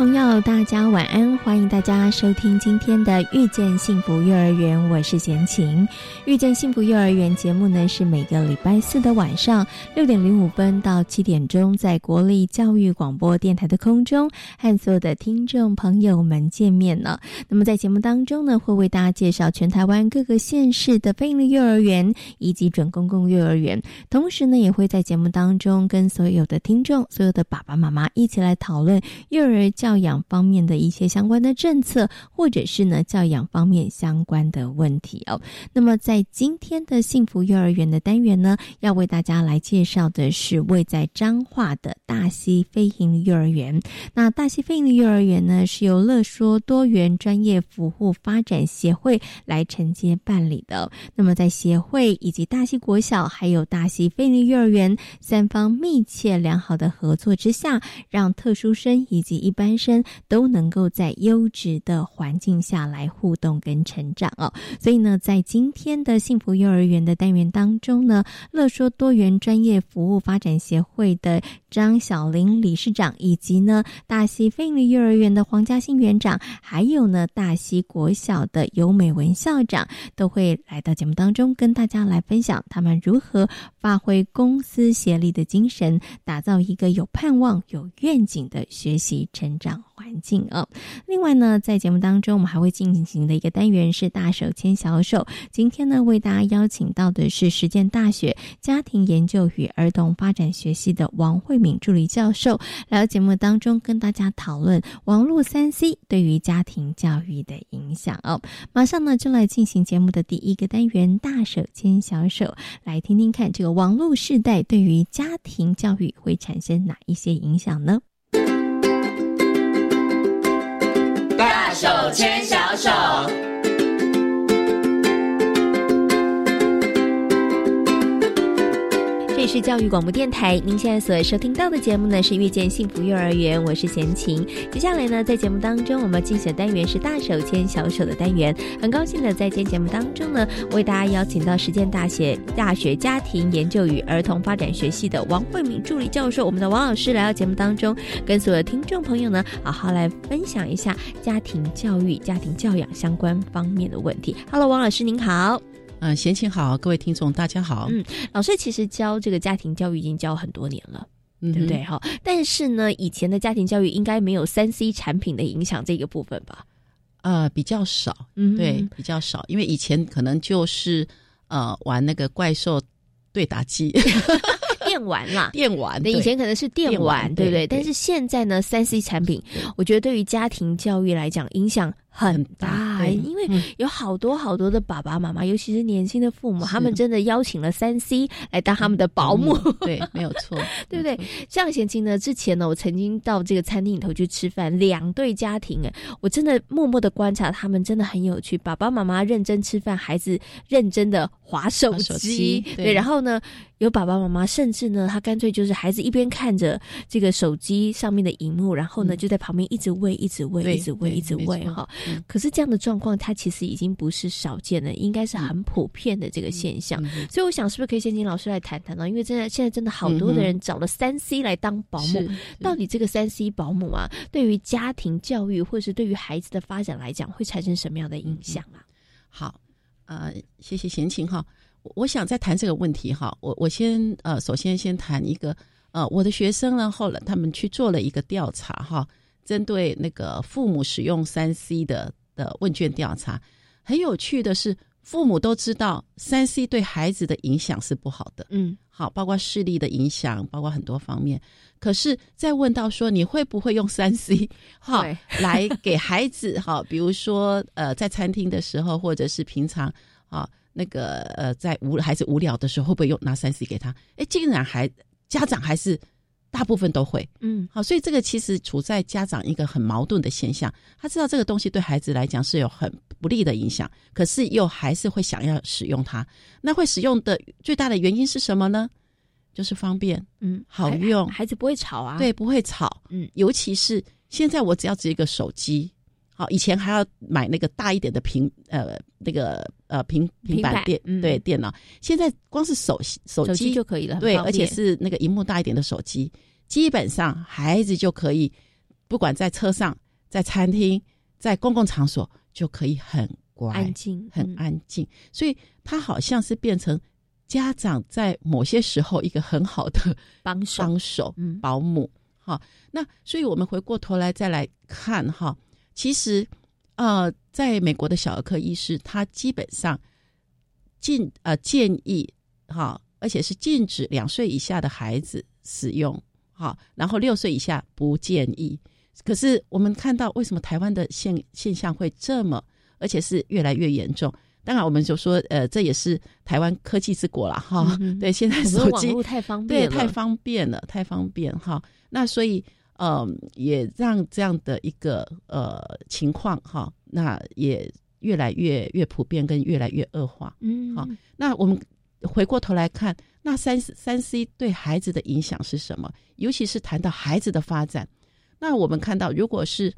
朋友，大家晚安！欢迎大家收听今天的《遇见幸福幼儿园》，我是贤琴。《遇见幸福幼儿园》节目呢，是每个礼拜四的晚上六点零五分到七点钟，在国立教育广播电台的空中和所有的听众朋友们见面了。那么在节目当中呢，会为大家介绍全台湾各个县市的非营利幼儿园以及准公共幼儿园，同时呢，也会在节目当中跟所有的听众、所有的爸爸妈妈一起来讨论幼儿教。教养方面的一些相关的政策，或者是呢教养方面相关的问题哦。那么在今天的幸福幼儿园的单元呢，要为大家来介绍的是位在彰化的大溪飞行幼儿园。那大溪飞行幼儿园呢，是由乐说多元专业服务发展协会来承接办理的。那么在协会以及大溪国小还有大溪飞行幼儿园三方密切良好的合作之下，让特殊生以及一般。生都能够在优质的环境下来互动跟成长哦，所以呢，在今天的幸福幼儿园的单元当中呢，乐说多元专业服务发展协会的张小玲理事长，以及呢大溪飞利幼儿园的黄嘉欣园长，还有呢大溪国小的尤美文校长，都会来到节目当中跟大家来分享他们如何发挥公司协力的精神，打造一个有盼望、有愿景的学习成长。环境啊，另外呢，在节目当中，我们还会进行的一个单元是大手牵小手。今天呢，为大家邀请到的是实践大学家庭研究与儿童发展学系的王慧敏助理教授，来到节目当中跟大家讨论网络三 C 对于家庭教育的影响哦。马上呢，就来进行节目的第一个单元大手牵小手，来听听看这个网络世代对于家庭教育会产生哪一些影响呢？手牵小手。是教育广播电台，您现在所收听到的节目呢是《遇见幸福幼儿园》，我是贤琴。接下来呢，在节目当中，我们进行的单元是大手牵小手的单元。很高兴的在今天节目当中呢，为大家邀请到实践大学大学家庭研究与儿童发展学系的王慧敏助理教授，我们的王老师来到节目当中，跟所有听众朋友呢，好好来分享一下家庭教育、家庭教养相关方面的问题。Hello，王老师您好。嗯，贤琴好，各位听众大家好。嗯，老师其实教这个家庭教育已经教很多年了，对不对？哈，但是呢，以前的家庭教育应该没有三 C 产品的影响这个部分吧？呃，比较少，嗯，对，比较少，因为以前可能就是呃玩那个怪兽对打机。电玩啦，电玩，对，以前可能是电玩，对不对？但是现在呢，三 C 产品，我觉得对于家庭教育来讲影响。很大，因为有好多好多的爸爸妈妈，尤其是年轻的父母，他们真的邀请了三 C 来当他们的保姆，对，没有错，对不对？像贤青呢，之前呢，我曾经到这个餐厅里头去吃饭，两对家庭，哎，我真的默默的观察他们，真的很有趣。爸爸妈妈认真吃饭，孩子认真的划手机，对，然后呢，有爸爸妈妈甚至呢，他干脆就是孩子一边看着这个手机上面的荧幕，然后呢，就在旁边一直喂，一直喂，一直喂，一直喂，哈。可是这样的状况，它其实已经不是少见了，应该是很普遍的这个现象。所以我想，是不是可以先请老师来谈谈呢？因为真的现在真的好多的人找了三 C 来当保姆，到底这个三 C 保姆啊，对于家庭教育或是对于孩子的发展来讲，会产生什么样的影响啊？好，呃，谢谢贤琴哈。我想再谈这个问题哈，我我先呃，首先先谈一个呃，我的学生呢，后来他们去做了一个调查哈。针对那个父母使用三 C 的的问卷调查，很有趣的是，父母都知道三 C 对孩子的影响是不好的，嗯，好，包括视力的影响，包括很多方面。可是再问到说你会不会用三 C，好来给孩子，好，比如说呃在餐厅的时候，或者是平常啊那个呃在无孩子无聊的时候，会不会用拿三 C 给他？哎，竟然还家长还是。大部分都会，嗯，好，所以这个其实处在家长一个很矛盾的现象。他知道这个东西对孩子来讲是有很不利的影响，可是又还是会想要使用它。那会使用的最大的原因是什么呢？就是方便，嗯，好用，孩子不会吵啊，对，不会吵，嗯，尤其是现在我只要只一个手机，好，以前还要买那个大一点的平，呃，那个呃平平板电，对，电脑，现在光是手手机就可以了，对，而且是那个荧幕大一点的手机。基本上，孩子就可以，不管在车上、在餐厅、在公共场所，就可以很乖、安静、很安静。所以，他好像是变成家长在某些时候一个很好的帮手、帮手、保姆。哈，那所以我们回过头来再来看哈，其实，呃，在美国的小儿科医师，他基本上禁呃建议哈，而且是禁止两岁以下的孩子使用。哈，然后六岁以下不建议。可是我们看到，为什么台湾的现现象会这么，而且是越来越严重？当然，我们就说，呃，这也是台湾科技之国了，哈。对，现在手机太方便，对，太方便了，太方便，哈。那所以，嗯，也让这样的一个呃情况，哈，那也越来越越普遍，跟越来越恶化。嗯，好，那我们回过头来看。那三三 C 对孩子的影响是什么？尤其是谈到孩子的发展，那我们看到，如果是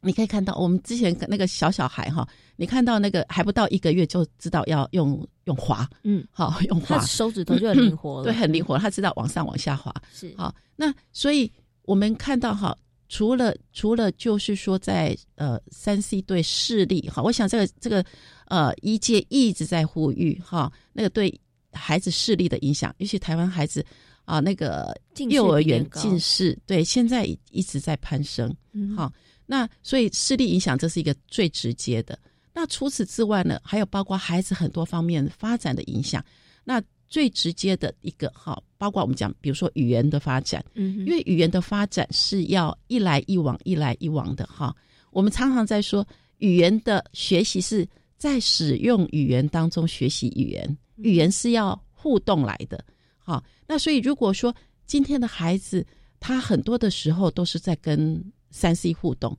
你可以看到，我们之前那个小小孩哈，你看到那个还不到一个月就知道要用用滑，嗯，好用滑，手指头就很灵活了，对，很灵活，他知道往上往下滑，是好。那所以我们看到哈，除了除了就是说在呃三 C 对视力哈，我想这个这个呃一届一直在呼吁哈，那个对。孩子视力的影响，尤其台湾孩子啊，那个幼儿园近视，对，现在一直在攀升。好，那所以视力影响这是一个最直接的。那除此之外呢，还有包括孩子很多方面发展的影响。那最直接的一个，哈，包括我们讲，比如说语言的发展，嗯，因为语言的发展是要一来一往，一来一往的，哈。我们常常在说，语言的学习是在使用语言当中学习语言。语言是要互动来的，好，那所以如果说今天的孩子他很多的时候都是在跟三 C 互动，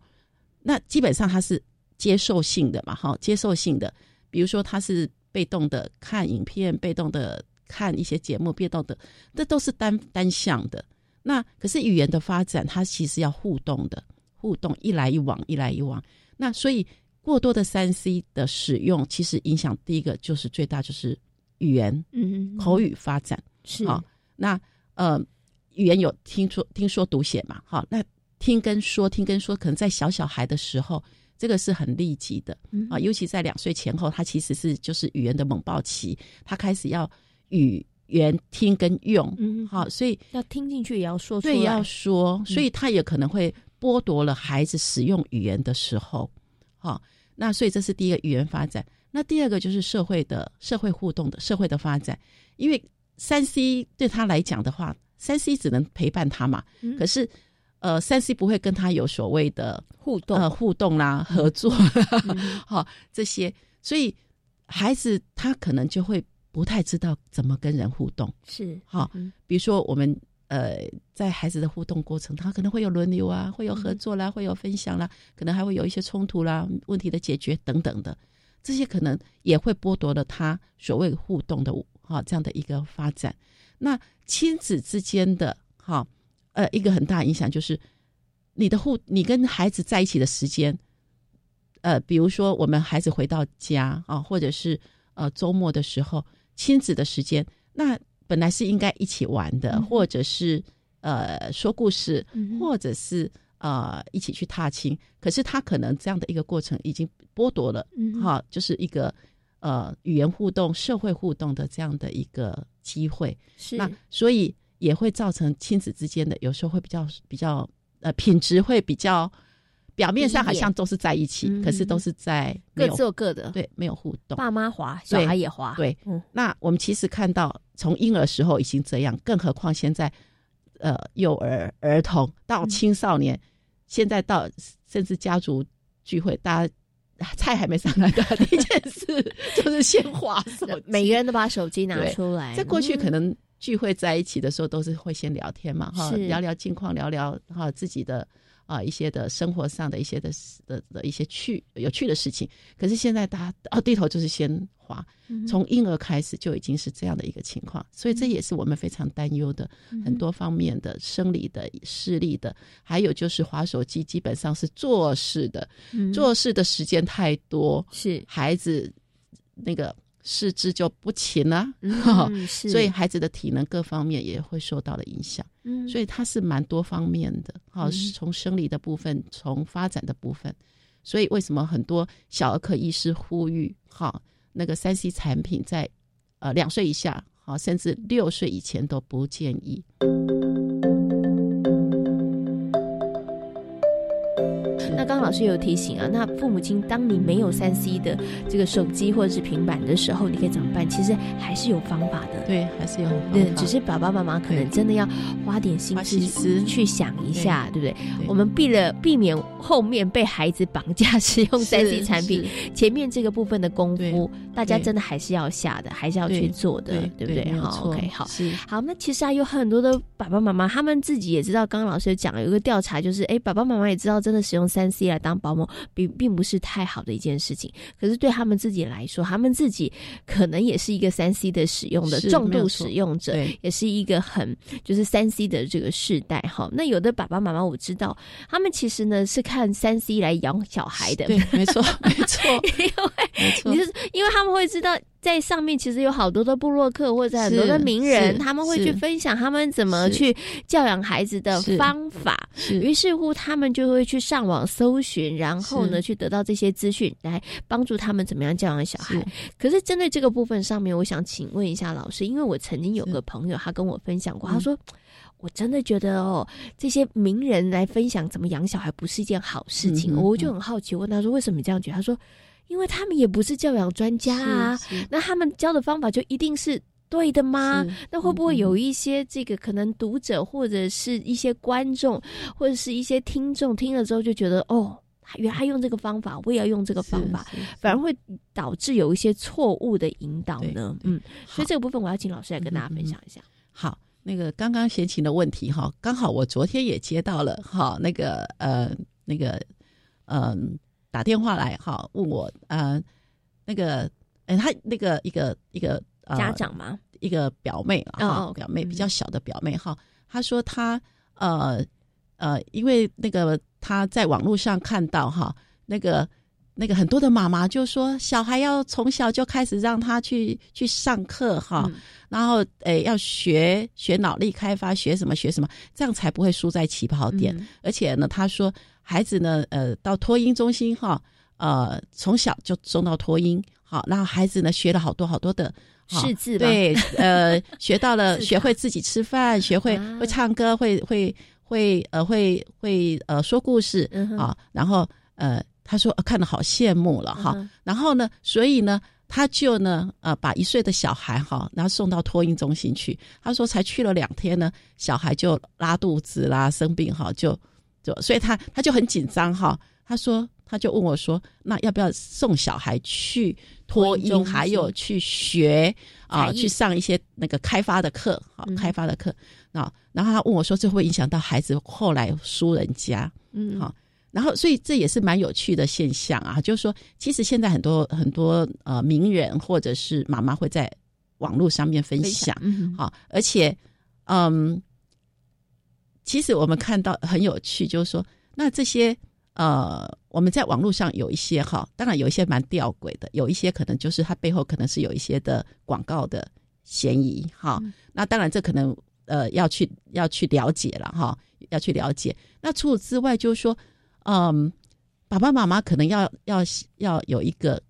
那基本上他是接受性的嘛，哈，接受性的，比如说他是被动的看影片，被动的看一些节目，变道的，这都是单单向的。那可是语言的发展，它其实要互动的，互动一来一往，一来一往。那所以过多的三 C 的使用，其实影响第一个就是最大就是。语言，嗯，口语发展是好。那呃，语言有听说、听说读写嘛？好，那听跟说、听跟说，可能在小小孩的时候，这个是很立即的啊。尤其在两岁前后，他其实是就是语言的猛爆期，他开始要语言听跟用，嗯，好，所以要听进去也要说，对，要说，所以他也可能会剥夺了孩子使用语言的时候，好，那所以这是第一个语言发展。那第二个就是社会的社会互动的社会的发展，因为三 C 对他来讲的话，三 C 只能陪伴他嘛。可是，呃，三 C 不会跟他有所谓的互动、呃互动啦、合作，好这些，所以孩子他可能就会不太知道怎么跟人互动。是好，比如说我们呃在孩子的互动过程，他可能会有轮流啊，会有合作啦，会有分享啦，可能还会有一些冲突啦、问题的解决等等的。这些可能也会剥夺了他所谓互动的哈这样的一个发展。那亲子之间的哈呃一个很大影响就是你的互你跟孩子在一起的时间，呃比如说我们孩子回到家啊，或者是呃周末的时候亲子的时间，那本来是应该一起玩的，或者是呃说故事，或者是。呃，一起去踏青，可是他可能这样的一个过程已经剥夺了，哈，就是一个呃语言互动、社会互动的这样的一个机会。是那所以也会造成亲子之间的有时候会比较比较呃品质会比较表面上好像都是在一起，可是都是在各做各的，对，没有互动。爸妈滑，小孩也滑，对。那我们其实看到，从婴儿时候已经这样，更何况现在，呃，幼儿、儿童到青少年，现在到甚至家族聚会，大家菜还没上来的第一件事就是先划手，每个人都把手机拿出来。在过去可能。聚会在一起的时候，都是会先聊天嘛，哈，聊聊近况，聊聊哈自己的啊一些的生活上的一些的的的一些趣有趣的事情。可是现在大家哦低头就是先滑，从婴儿开始就已经是这样的一个情况，所以这也是我们非常担忧的很多方面的生理的视力的，还有就是滑手机基本上是做事的，做事的时间太多，是孩子那个。四肢就不勤了，所以孩子的体能各方面也会受到了影响。嗯，所以它是蛮多方面的，好，从生理的部分，从发展的部分。所以为什么很多小儿科医师呼吁，哈，那个三 C 产品在呃两岁以下，好，甚至六岁以前都不建议。那刚刚老师有提醒啊，那父母亲，当你没有三 C 的这个手机或者是平板的时候，你可以怎么办？其实还是有方法的。对，还是有。对，只是爸爸妈妈可能真的要花点心思去想一下，对不对？我们避了避免后面被孩子绑架使用三 C 产品，前面这个部分的功夫，大家真的还是要下的，还是要去做的，对不对？好，OK，好，好。那其实啊，有很多的爸爸妈妈，他们自己也知道，刚刚老师讲有一个调查就是，哎，爸爸妈妈也知道，真的使用三。C 来当保姆，并并不是太好的一件事情。可是对他们自己来说，他们自己可能也是一个三 C 的使用的重度使用者，也是一个很就是三 C 的这个世代哈。那有的爸爸妈妈我知道，他们其实呢是看三 C 来养小孩的，对，没错，没错，因为你是因为他们会知道。在上面其实有好多的布洛克或者很多的名人，他们会去分享他们怎么去教养孩子的方法。于是乎，他们就会去上网搜寻，然后呢，去得到这些资讯，来帮助他们怎么样教养小孩。可是针对这个部分上面，我想请问一下老师，因为我曾经有个朋友，他跟我分享过，他说：“我真的觉得哦，这些名人来分享怎么养小孩不是一件好事情。”我就很好奇，问他说：“为什么你这样觉得？”他说。因为他们也不是教养专家啊，那他们教的方法就一定是对的吗？那会不会有一些这个可能读者或者是一些观众或者是一些听众听了之后就觉得哦，原来用这个方法，我也要用这个方法，反而会导致有一些错误的引导呢？嗯，所以这个部分我要请老师来跟大家分享一下。好，那个刚刚闲情的问题哈，刚好我昨天也接到了哈，那个呃，那个嗯。打电话来哈，问我呃，那个哎，他那个一个一个家长吗？一个表妹啊，哈，表妹比较小的表妹哈。他说她呃呃，因为那个她在网络上看到哈，那个那个很多的妈妈就说，小孩要从小就开始让他去去上课哈，然后诶要学学脑力开发，学什么学什么，这样才不会输在起跑点。而且呢，他说。孩子呢，呃，到托婴中心哈，呃，从小就送到托婴，好，然后孩子呢学了好多好多的识字，对，呃，学到了，学会自己吃饭，学会会唱歌，会会会呃会会呃说故事啊，然后呃，他说看的好羡慕了哈，然后呢，所以呢，他就呢，呃，把一岁的小孩哈，然后送到托婴中心去，他说才去了两天呢，小孩就拉肚子啦，生病哈，就。就所以他他就很紧张哈，他说他就问我说，那要不要送小孩去托婴，还有去学啊，去上一些那个开发的课，好开发的课。啊。然后他问我说，这会影响到孩子后来输人家，嗯，好。然后所以这也是蛮有趣的现象啊，就是说，其实现在很多很多呃名人或者是妈妈会在网络上面分享，好，而且嗯。其实我们看到很有趣，就是说，那这些呃，我们在网络上有一些哈，当然有一些蛮吊诡的，有一些可能就是它背后可能是有一些的广告的嫌疑哈。那当然这可能呃要去要去了解了哈，要去了解。那除此之外，就是说，嗯，爸爸妈妈可能要要要有一个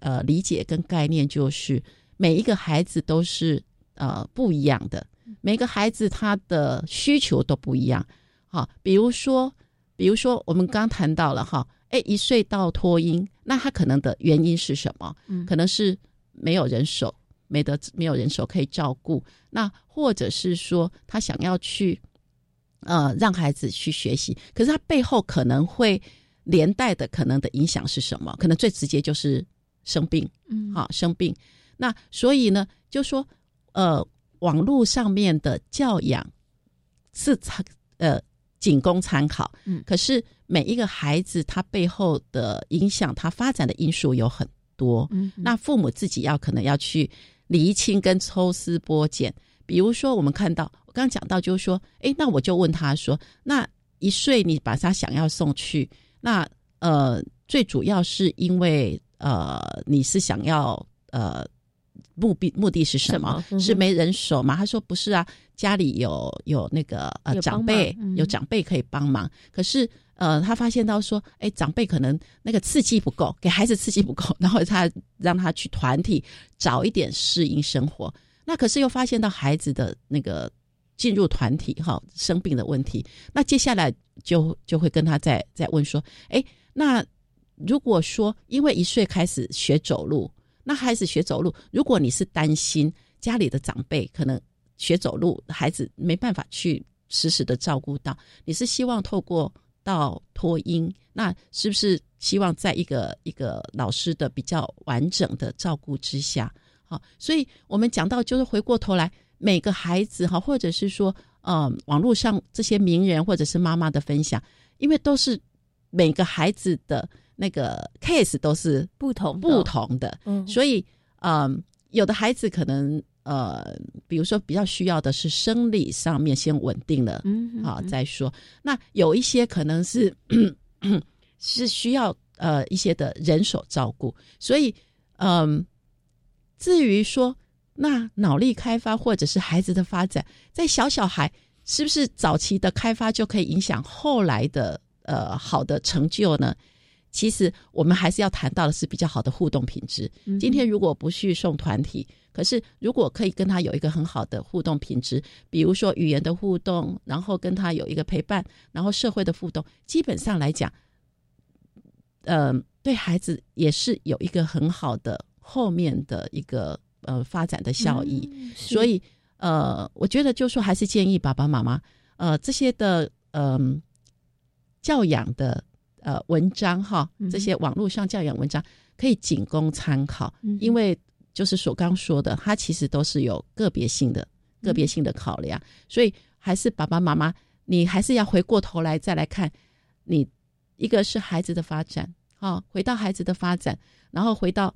呃理解跟概念，就是每一个孩子都是呃不一样的。每个孩子他的需求都不一样，好，比如说，比如说我们刚谈到了哈，哎，一岁到脱音，那他可能的原因是什么？嗯，可能是没有人手，没得没有人手可以照顾，那或者是说他想要去呃让孩子去学习，可是他背后可能会连带的可能的影响是什么？可能最直接就是生病，嗯，好生病。那所以呢，就说呃，网络上面的教养是参呃仅供参考，嗯，可是每一个孩子他背后的影响，他发展的因素有很多，嗯，那父母自己要可能要去厘清跟抽丝剥茧。比如说，我们看到我刚刚讲到，就是说，哎，那我就问他说，那一岁你把他想要送去，那呃，最主要是因为呃，你是想要呃。目的目的是什么？是没人手吗？他说不是啊，家里有有那个呃长辈，有长辈可以帮忙。可是呃，他发现到说，哎，长辈可能那个刺激不够，给孩子刺激不够，然后他让他去团体早一点适应生活。那可是又发现到孩子的那个进入团体哈生病的问题。那接下来就就会跟他再再问说，哎，那如果说因为一岁开始学走路。那孩子学走路，如果你是担心家里的长辈可能学走路，孩子没办法去实时的照顾到，你是希望透过到托婴，那是不是希望在一个一个老师的比较完整的照顾之下？好，所以我们讲到就是回过头来，每个孩子哈，或者是说，呃，网络上这些名人或者是妈妈的分享，因为都是每个孩子的。那个 case 都是不同不同的，嗯，所以，嗯，有的孩子可能，呃，比如说比较需要的是生理上面先稳定了，嗯，好再说。那有一些可能是是需要呃一些的人手照顾，所以，嗯，至于说那脑力开发或者是孩子的发展，在小小孩是不是早期的开发就可以影响后来的呃好的成就呢？其实我们还是要谈到的是比较好的互动品质。今天如果不去送团体，可是如果可以跟他有一个很好的互动品质，比如说语言的互动，然后跟他有一个陪伴，然后社会的互动，基本上来讲，呃，对孩子也是有一个很好的后面的一个呃发展的效益。所以呃，我觉得就说还是建议爸爸妈妈呃这些的嗯教养的。呃，文章哈，这些网络上教养文章可以仅供参考，因为就是所刚说的，它其实都是有个别性的、个别性的考量，所以还是爸爸妈妈，你还是要回过头来再来看，你一个是孩子的发展，哈，回到孩子的发展，然后回到，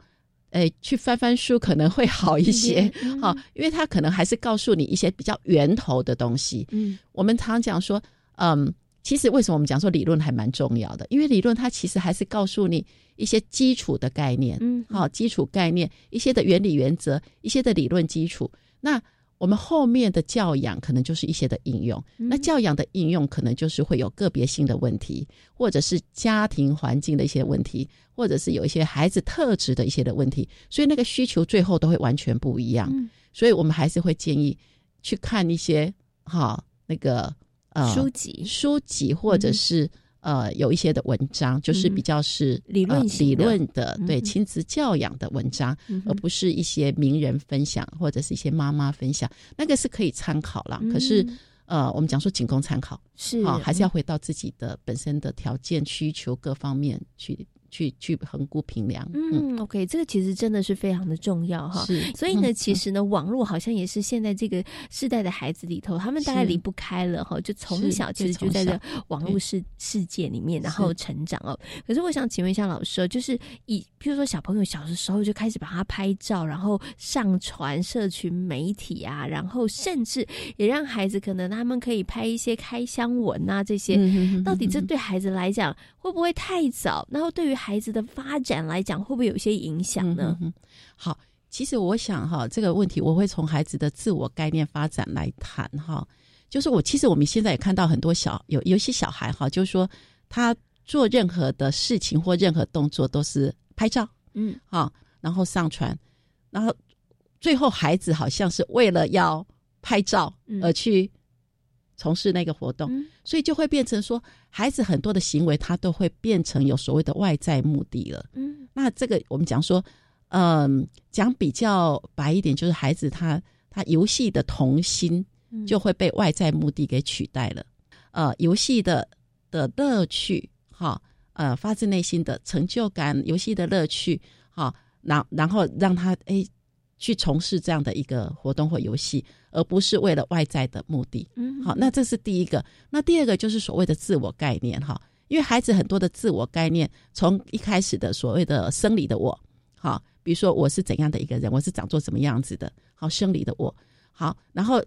哎，去翻翻书可能会好一些，哈，因为他可能还是告诉你一些比较源头的东西。嗯，我们常讲说，嗯。其实为什么我们讲说理论还蛮重要的？因为理论它其实还是告诉你一些基础的概念，嗯，好，基础概念一些的原理原则，一些的理论基础。那我们后面的教养可能就是一些的应用。那教养的应用可能就是会有个别性的问题，或者是家庭环境的一些问题，或者是有一些孩子特质的一些的问题。所以那个需求最后都会完全不一样。所以我们还是会建议去看一些哈那个。呃，书籍、书籍，或者是呃，有一些的文章，就是比较是理论理论的，对亲子教养的文章，而不是一些名人分享或者是一些妈妈分享，那个是可以参考了。可是，呃，我们讲说仅供参考，是啊，还是要回到自己的本身的条件、需求各方面去。去去衡估评量，嗯，OK，这个其实真的是非常的重要哈。是，所以呢，其实呢，网络好像也是现在这个世代的孩子里头，他们大概离不开了哈，就从小其实就在这网络世世界里面，然后成长哦。可是我想请问一下老师，就是以譬如说小朋友小的时候就开始把他拍照，然后上传社群媒体啊，然后甚至也让孩子可能他们可以拍一些开箱文啊这些，到底这对孩子来讲会不会太早？然后对于孩子的发展来讲，会不会有一些影响呢？好，其实我想哈，这个问题我会从孩子的自我概念发展来谈哈。就是我其实我们现在也看到很多小有有些小孩哈，就是说他做任何的事情或任何动作都是拍照，嗯，好，然后上传，然后最后孩子好像是为了要拍照而去从事那个活动，所以就会变成说，孩子很多的行为他都会变成有所谓的外在目的了。嗯，那这个我们讲说，嗯，讲比较白一点，就是孩子他他游戏的童心就会被外在目的给取代了。呃，游戏的的乐趣，哈，呃，发自内心的成就感，游戏的乐趣，哈，然然后让他哎。去从事这样的一个活动或游戏，而不是为了外在的目的。嗯，好，那这是第一个。那第二个就是所谓的自我概念哈，因为孩子很多的自我概念，从一开始的所谓的生理的我，好，比如说我是怎样的一个人，我是长做什么样子的，好，生理的我，好，然后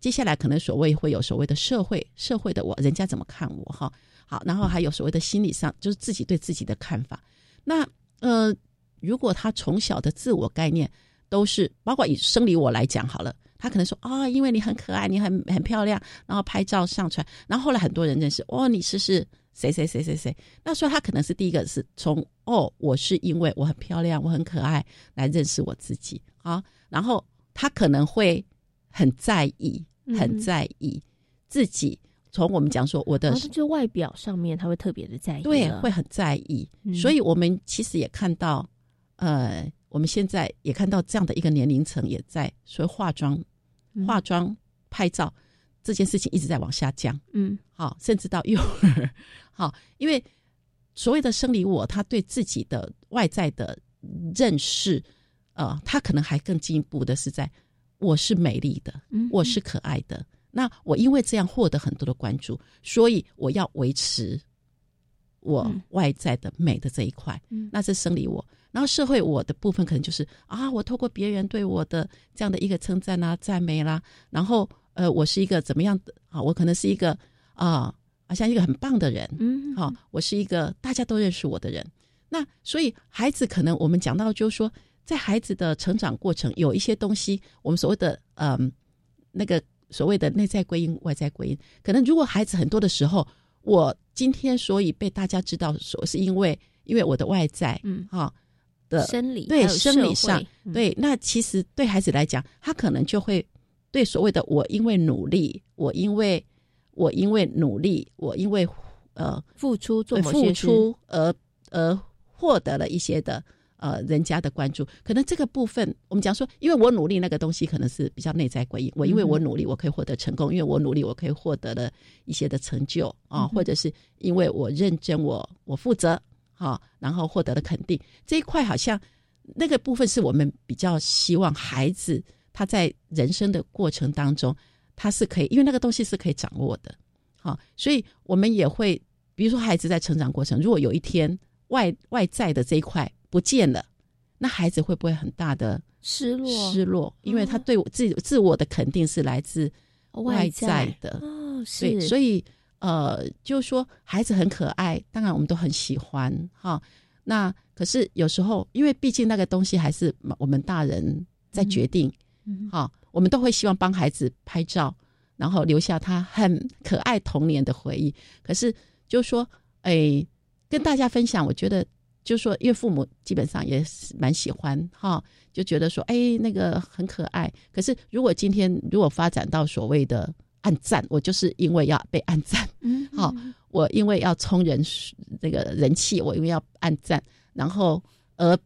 接下来可能所谓会有所谓的社会社会的我，人家怎么看我哈，好，然后还有所谓的心理上，就是自己对自己的看法。那呃，如果他从小的自我概念，都是包括以生理我来讲好了，他可能说啊，因为你很可爱，你很很漂亮，然后拍照上传，然后后来很多人认识哦，你是是谁谁谁谁谁，那所以他可能是第一个是从哦，我是因为我很漂亮，我很可爱来认识我自己啊，然后他可能会很在意，很在意自己。从我们讲说我的，就外表上面他会特别的在意，对，会很在意。所以我们其实也看到，呃。我们现在也看到这样的一个年龄层也在，所以化妆、化妆、拍照这件事情一直在往下降。嗯，好，甚至到幼儿，好，因为所谓的生理我，他对自己的外在的认识，呃，他可能还更进一步的是在我是美丽的，我是可爱的。那我因为这样获得很多的关注，所以我要维持我外在的美的这一块。嗯，那是生理我。然后社会我的部分可能就是啊，我透过别人对我的这样的一个称赞啊、赞美啦，然后呃，我是一个怎么样的啊？我可能是一个啊，好像一个很棒的人，嗯，好，我是一个大家都认识我的人。那所以孩子可能我们讲到就是说，在孩子的成长过程，有一些东西，我们所谓的嗯，那个所谓的内在归因、外在归因，可能如果孩子很多的时候，我今天所以被大家知道，说是因为因为我的外在，嗯，哈。的生理对生理上对，那其实对孩子来讲，他可能就会对所谓的我因为努力，我因为我因为努力，我因为呃付出做付出而而获得了一些的呃人家的关注，可能这个部分我们讲说，因为我努力那个东西可能是比较内在归因，我因为我努力我可以获得成功，因为我努力我可以获得了一些的成就啊，或者是因为我认真我我负责。好，然后获得了肯定这一块，好像那个部分是我们比较希望孩子他在人生的过程当中，他是可以，因为那个东西是可以掌握的。好，所以我们也会，比如说孩子在成长过程，如果有一天外外在的这一块不见了，那孩子会不会很大的失落？失落，因为他对我自自我的肯定是来自外在的。哦，是，所以。呃，就是说孩子很可爱，当然我们都很喜欢哈。那可是有时候，因为毕竟那个东西还是我们大人在决定，嗯哈，我们都会希望帮孩子拍照，然后留下他很可爱童年的回忆。可是就是说，哎，跟大家分享，我觉得就是说，因为父母基本上也是蛮喜欢哈，就觉得说，哎，那个很可爱。可是如果今天如果发展到所谓的。按赞，我就是因为要被按赞，嗯，好，我因为要冲人那个人气，我因为要按赞，然后而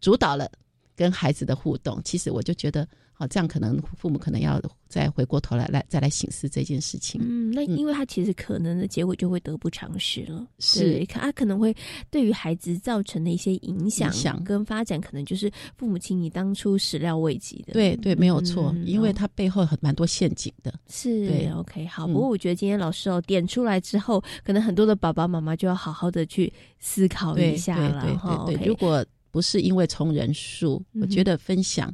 主导了跟孩子的互动，其实我就觉得。好，这样可能父母可能要再回过头来来再来审视这件事情。嗯，那因为他其实可能的结果就会得不偿失了。是，他可能会对于孩子造成的一些影响跟发展，可能就是父母亲你当初始料未及的。对对，没有错，因为他背后很蛮多陷阱的。是，对，OK，好。不过我觉得今天老师哦点出来之后，可能很多的爸爸妈妈就要好好的去思考一下了哈。对，如果不是因为从人数，我觉得分享。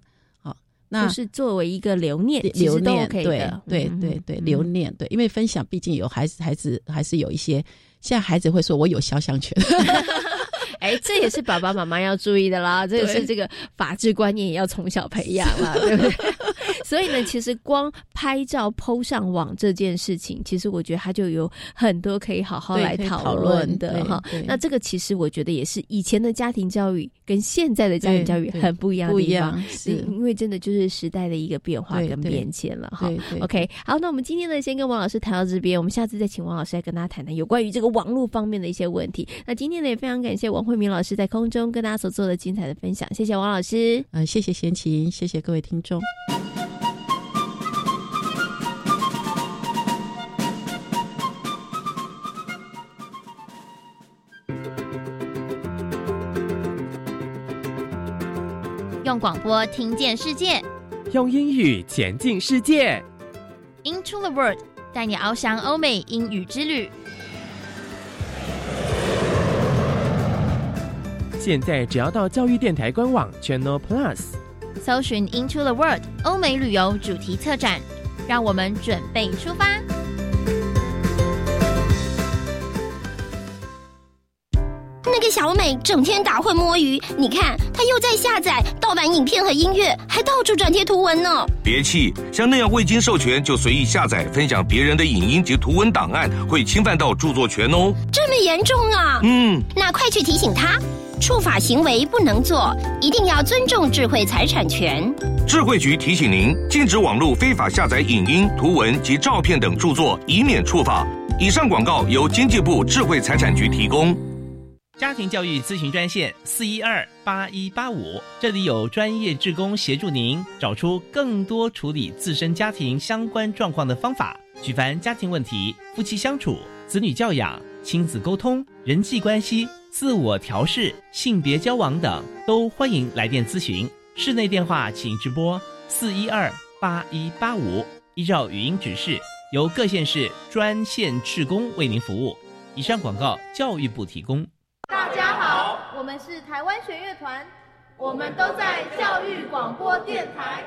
那是作为一个留念，留念对对对对留念对，因为分享毕竟有孩子，孩子还是有一些。现在孩子会说：“我有肖像权。”哎，这也是爸爸妈妈要注意的啦。这也是这个法治观念也要从小培养啦，对不对？所以呢，其实光拍照 PO 上网这件事情，其实我觉得它就有很多可以好好来讨论的哈。那这个其实我觉得也是以前的家庭教育跟现在的家庭教育很不一样的地方，是因为真的就是时代的一个变化跟变迁了哈。OK，好，那我们今天呢，先跟王老师谈到这边，我们下次再请王老师来跟大家谈谈有关于这个网络方面的一些问题。那今天呢，也非常感谢王慧明老师在空中跟大家所做的精彩的分享，谢谢王老师。嗯，谢谢贤琴，谢谢各位听众。用广播听见世界，用英语前进世界。Into the World，带你翱翔欧美英语之旅。现在只要到教育电台官网 Channel Plus，搜寻 Into the World 欧美旅游主题策展，让我们准备出发。那个小美整天打混摸鱼，你看她又在下载盗版影片和音乐，还到处转贴图文呢。别气，像那样未经授权就随意下载分享别人的影音及图文档案，会侵犯到著作权哦。这么严重啊？嗯，那快去提醒他。触法行为不能做，一定要尊重智慧财产权。智慧局提醒您：禁止网络非法下载影音、图文及照片等著作，以免触法。以上广告由经济部智慧财产局提供。家庭教育咨询专线四一二八一八五，这里有专业志工协助您找出更多处理自身家庭相关状况的方法，举凡家庭问题、夫妻相处、子女教养、亲子沟通、人际关系。自我调试、性别交往等，都欢迎来电咨询。室内电话请直拨四一二八一八五，依照语音指示，由各县市专线职工为您服务。以上广告，教育部提供。大家好，我们是台湾弦乐团，我们都在教育广播电台。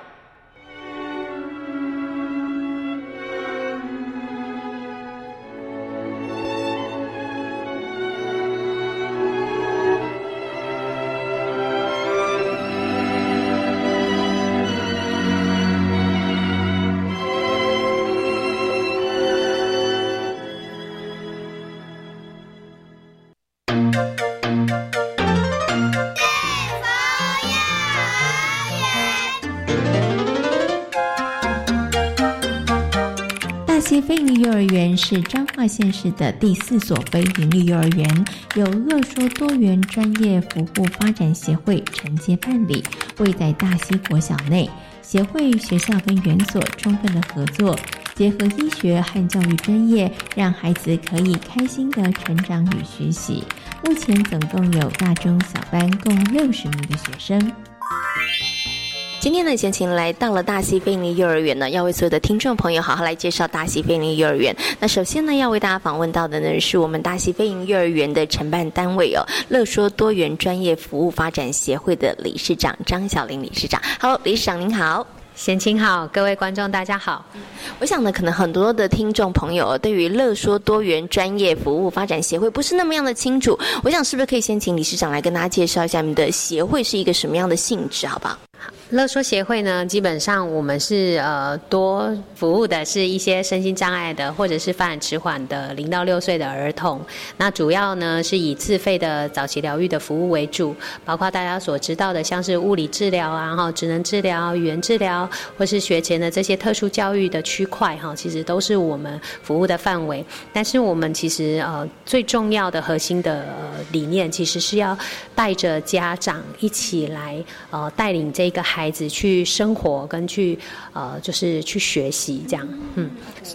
是彰化县市的第四所非营利幼儿园，由乐说多元专业服务发展协会承接办理，位在大溪国小内。协会学校跟园所充分的合作，结合医学和教育专业，让孩子可以开心的成长与学习。目前总共有大中小班共六十名的学生。今天呢，先请来到了大溪飞林幼儿园呢，要为所有的听众朋友好好来介绍大溪飞林幼儿园。那首先呢，要为大家访问到的呢，是我们大溪飞林幼儿园的承办单位哦，乐说多元专业服务发展协会的理事长张小玲理事长。Hello，理事长您好。贤青好，各位观众大家好。我想呢，可能很多的听众朋友对于乐说多元专业服务发展协会不是那么样的清楚。我想是不是可以先请理事长来跟大家介绍一下你们的协会是一个什么样的性质，好不好？乐说协会呢，基本上我们是呃多服务的是一些身心障碍的或者是发展迟缓的零到六岁的儿童。那主要呢是以自费的早期疗愈的服务为主，包括大家所知道的像是物理治疗啊、哈职能治疗、语言治疗，或是学前的这些特殊教育的区块哈，其实都是我们服务的范围。但是我们其实呃最重要的核心的理念，其实是要带着家长一起来呃带领这一个孩。子去生活跟去呃，就是去学习这样，嗯，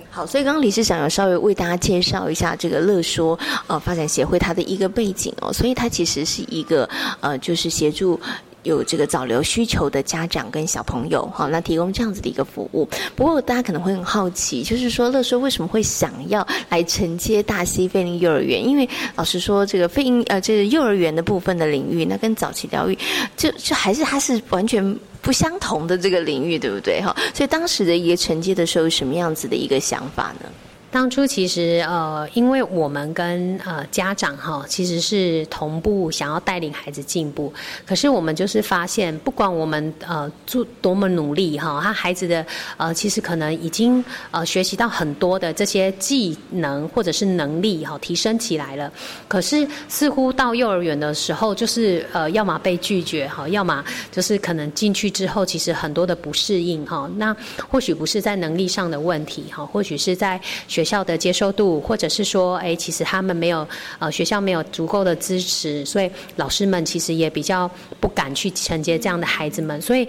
好，所以刚刚李市长有稍微为大家介绍一下这个乐说呃发展协会它的一个背景哦，所以它其实是一个呃，就是协助。有这个早留需求的家长跟小朋友，好，那提供这样子的一个服务。不过大家可能会很好奇，就是说乐说为什么会想要来承接大溪飞林幼儿园？因为老实说，这个飞鹰呃，这个幼儿园的部分的领域，那跟早期疗愈，就就还是它是完全不相同的这个领域，对不对？哈，所以当时的一个承接的时候，什么样子的一个想法呢？当初其实呃，因为我们跟呃家长哈，其实是同步想要带领孩子进步，可是我们就是发现，不管我们呃做多么努力哈，他孩子的呃其实可能已经呃学习到很多的这些技能或者是能力哈，提升起来了，可是似乎到幼儿园的时候，就是呃要么被拒绝哈，要么就是可能进去之后，其实很多的不适应哈，那或许不是在能力上的问题哈，或许是在学学校的接受度，或者是说，哎，其实他们没有呃学校没有足够的支持，所以老师们其实也比较不敢去承接这样的孩子们，所以。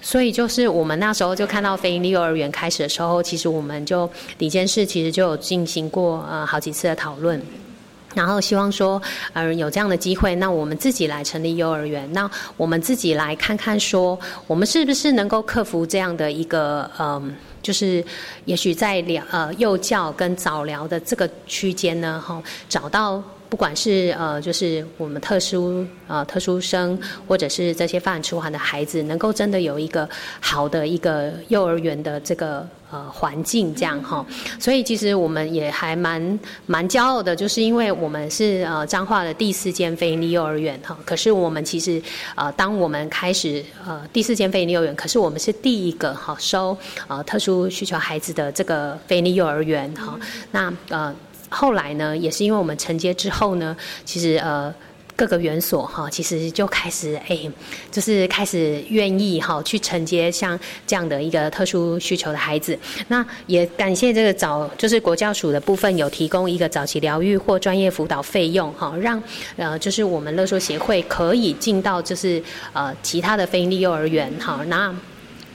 所以就是我们那时候就看到非盈利幼儿园开始的时候，其实我们就李监事其实就有进行过呃好几次的讨论。然后希望说，呃，有这样的机会，那我们自己来成立幼儿园，那我们自己来看看说，我们是不是能够克服这样的一个，嗯，就是也许在疗呃幼教跟早疗的这个区间呢，哈，找到。不管是呃，就是我们特殊呃特殊生，或者是这些发展迟缓的孩子，能够真的有一个好的一个幼儿园的这个呃环境，这样哈。所以其实我们也还蛮蛮骄傲的，就是因为我们是呃彰化的第四间非营利幼儿园哈。可是我们其实呃，当我们开始呃第四间非营利幼儿园，可是我们是第一个哈收呃特殊需求孩子的这个非营利幼儿园哈。那呃。后来呢，也是因为我们承接之后呢，其实呃各个园所哈，其实就开始哎，就是开始愿意哈去承接像这样的一个特殊需求的孩子。那也感谢这个早就是国教署的部分有提供一个早期疗愈或专业辅导费用哈，让呃就是我们乐说协会可以进到就是呃其他的非营利幼儿园哈那。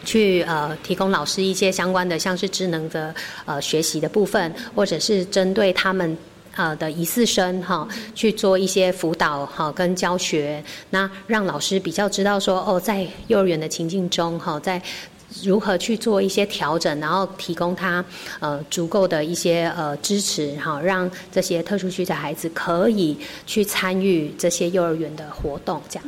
去呃提供老师一些相关的，像是智能的呃学习的部分，或者是针对他们呃的疑似生哈去做一些辅导哈跟教学，那让老师比较知道说哦，在幼儿园的情境中哈，在如何去做一些调整，然后提供他呃足够的一些呃支持哈，让这些特殊需求孩子可以去参与这些幼儿园的活动这样。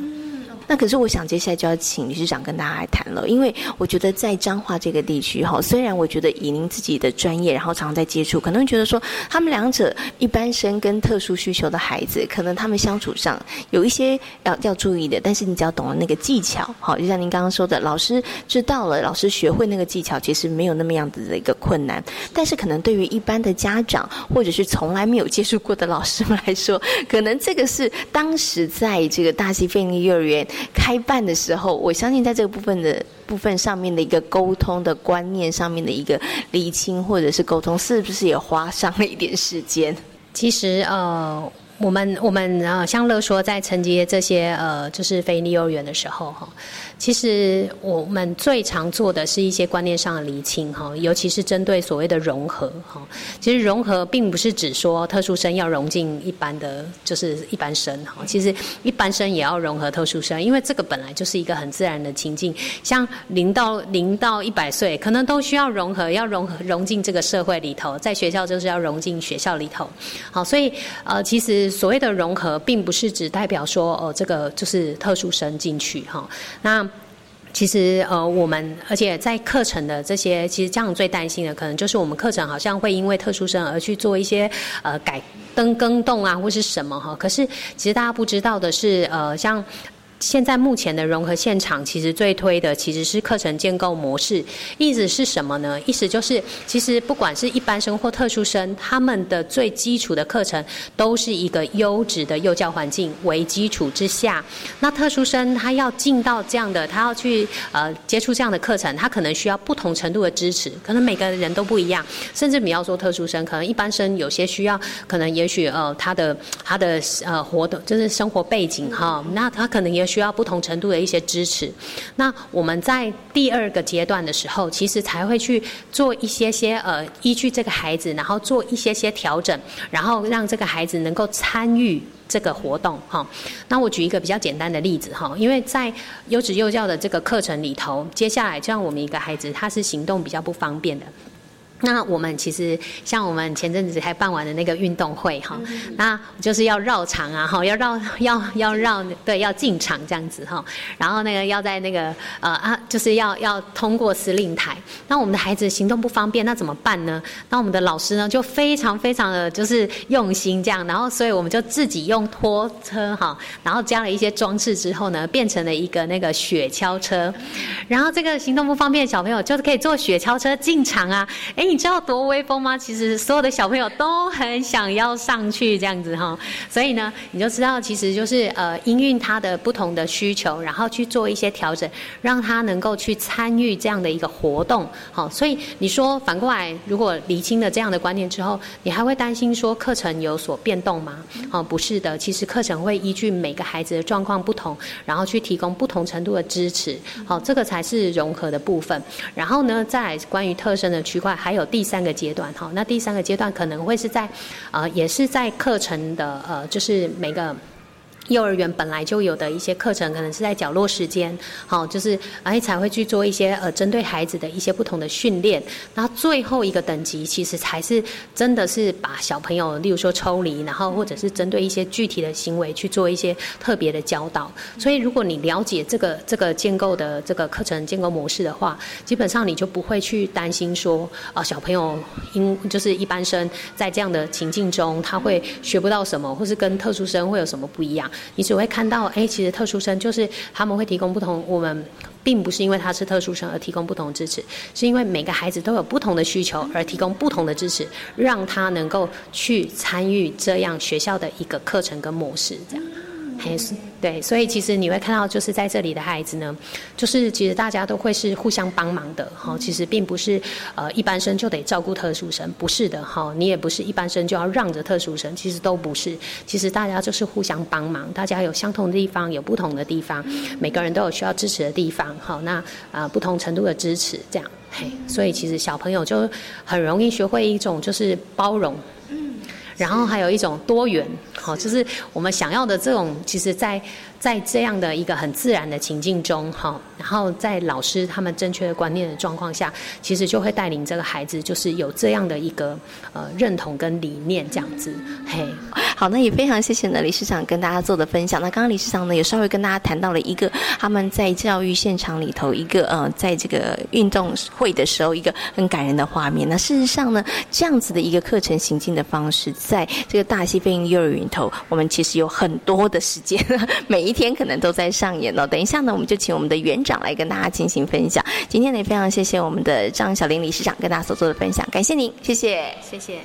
那可是我想接下来就要请理事长跟大家来谈了，因为我觉得在彰化这个地区哈，虽然我觉得以您自己的专业，然后常常在接触，可能觉得说他们两者一般生跟特殊需求的孩子，可能他们相处上有一些要要注意的，但是你只要懂了那个技巧，好，就像您刚刚说的，老师知道了，老老师学会那个技巧，其实没有那么样子的一个困难。但是可能对于一般的家长或者是从来没有接触过的老师们来说，可能这个是当时在这个大溪费力幼儿园。开办的时候，我相信在这个部分的部分上面的一个沟通的观念上面的一个厘清或者是沟通，是不是也花上了一点时间？其实呃，我们我们呃，像乐说在承接这些呃，就是非利幼儿园的时候哈。其实我们最常做的是一些观念上的厘清哈，尤其是针对所谓的融合哈。其实融合并不是指说特殊生要融进一般的就是一般生哈，其实一般生也要融合特殊生，因为这个本来就是一个很自然的情境。像零到零到一百岁，可能都需要融合，要融合融进这个社会里头，在学校就是要融进学校里头。好，所以呃，其实所谓的融合，并不是只代表说哦，这个就是特殊生进去哈，那。其实呃，我们而且在课程的这些，其实家长最担心的，可能就是我们课程好像会因为特殊生而去做一些呃改登更动啊，或是什么哈。可是其实大家不知道的是，呃，像。现在目前的融合现场，其实最推的其实是课程建构模式。意思是什么呢？意思就是，其实不管是一般生或特殊生，他们的最基础的课程都是一个优质的幼教环境为基础之下。那特殊生他要进到这样的，他要去呃接触这样的课程，他可能需要不同程度的支持，可能每个人都不一样。甚至你要说特殊生，可能一般生有些需要，可能也许呃他的他的呃活动就是生活背景哈，那他可能也许。需要不同程度的一些支持，那我们在第二个阶段的时候，其实才会去做一些些呃，依据这个孩子，然后做一些些调整，然后让这个孩子能够参与这个活动哈。那我举一个比较简单的例子哈，因为在优质幼教的这个课程里头，接下来就像我们一个孩子，他是行动比较不方便的。那我们其实像我们前阵子才办完的那个运动会哈，那就是要绕场啊哈，要绕 要要绕对要进场这样子哈，然后那个要在那个呃啊就是要要通过司令台。那我们的孩子行动不方便，那怎么办呢？那我们的老师呢就非常非常的就是用心这样，然后所以我们就自己用拖车哈，然后加了一些装置之后呢，变成了一个那个雪橇车，然后这个行动不方便的小朋友就是可以坐雪橇车进场啊，哎。你知道多威风吗？其实所有的小朋友都很想要上去这样子哈，所以呢，你就知道其实就是呃，因应他的不同的需求，然后去做一些调整，让他能够去参与这样的一个活动。好，所以你说反过来，如果厘清了这样的观念之后，你还会担心说课程有所变动吗？哦，不是的，其实课程会依据每个孩子的状况不同，然后去提供不同程度的支持。好，这个才是融合的部分。然后呢，在关于特生的区块还有。第三个阶段，哈，那第三个阶段可能会是在，呃，也是在课程的，呃，就是每个。幼儿园本来就有的一些课程，可能是在角落时间，好，就是而且才会去做一些呃针对孩子的一些不同的训练。然后最后一个等级，其实才是真的是把小朋友，例如说抽离，然后或者是针对一些具体的行为去做一些特别的教导。所以如果你了解这个这个建构的这个课程建构模式的话，基本上你就不会去担心说，啊小朋友因就是一般生在这样的情境中，他会学不到什么，或是跟特殊生会有什么不一样。你只会看到，哎，其实特殊生就是他们会提供不同，我们并不是因为他是特殊生而提供不同支持，是因为每个孩子都有不同的需求而提供不同的支持，让他能够去参与这样学校的一个课程跟模式，这样。还是对，所以其实你会看到，就是在这里的孩子呢，就是其实大家都会是互相帮忙的哈。其实并不是呃一般生就得照顾特殊生，不是的哈。你也不是一般生就要让着特殊生，其实都不是。其实大家就是互相帮忙，大家有相同的地方，有不同的地方，每个人都有需要支持的地方。好，那啊不同程度的支持这样，嘿，所以其实小朋友就很容易学会一种就是包容。然后还有一种多元，好，就是我们想要的这种，其实，在。在这样的一个很自然的情境中，哈，然后在老师他们正确的观念的状况下，其实就会带领这个孩子，就是有这样的一个呃认同跟理念这样子。嘿，好，那也非常谢谢呢，理事长跟大家做的分享。那刚刚理事长呢也稍微跟大家谈到了一个他们在教育现场里头一个呃，在这个运动会的时候一个很感人的画面。那事实上呢，这样子的一个课程行进的方式，在这个大溪飞鹰幼儿园头，我们其实有很多的时间，每一。一天可能都在上演哦。等一下呢，我们就请我们的园长来跟大家进行分享。今天呢，也非常谢谢我们的张小玲理事长跟大家所做的分享，感谢您，谢谢，谢谢。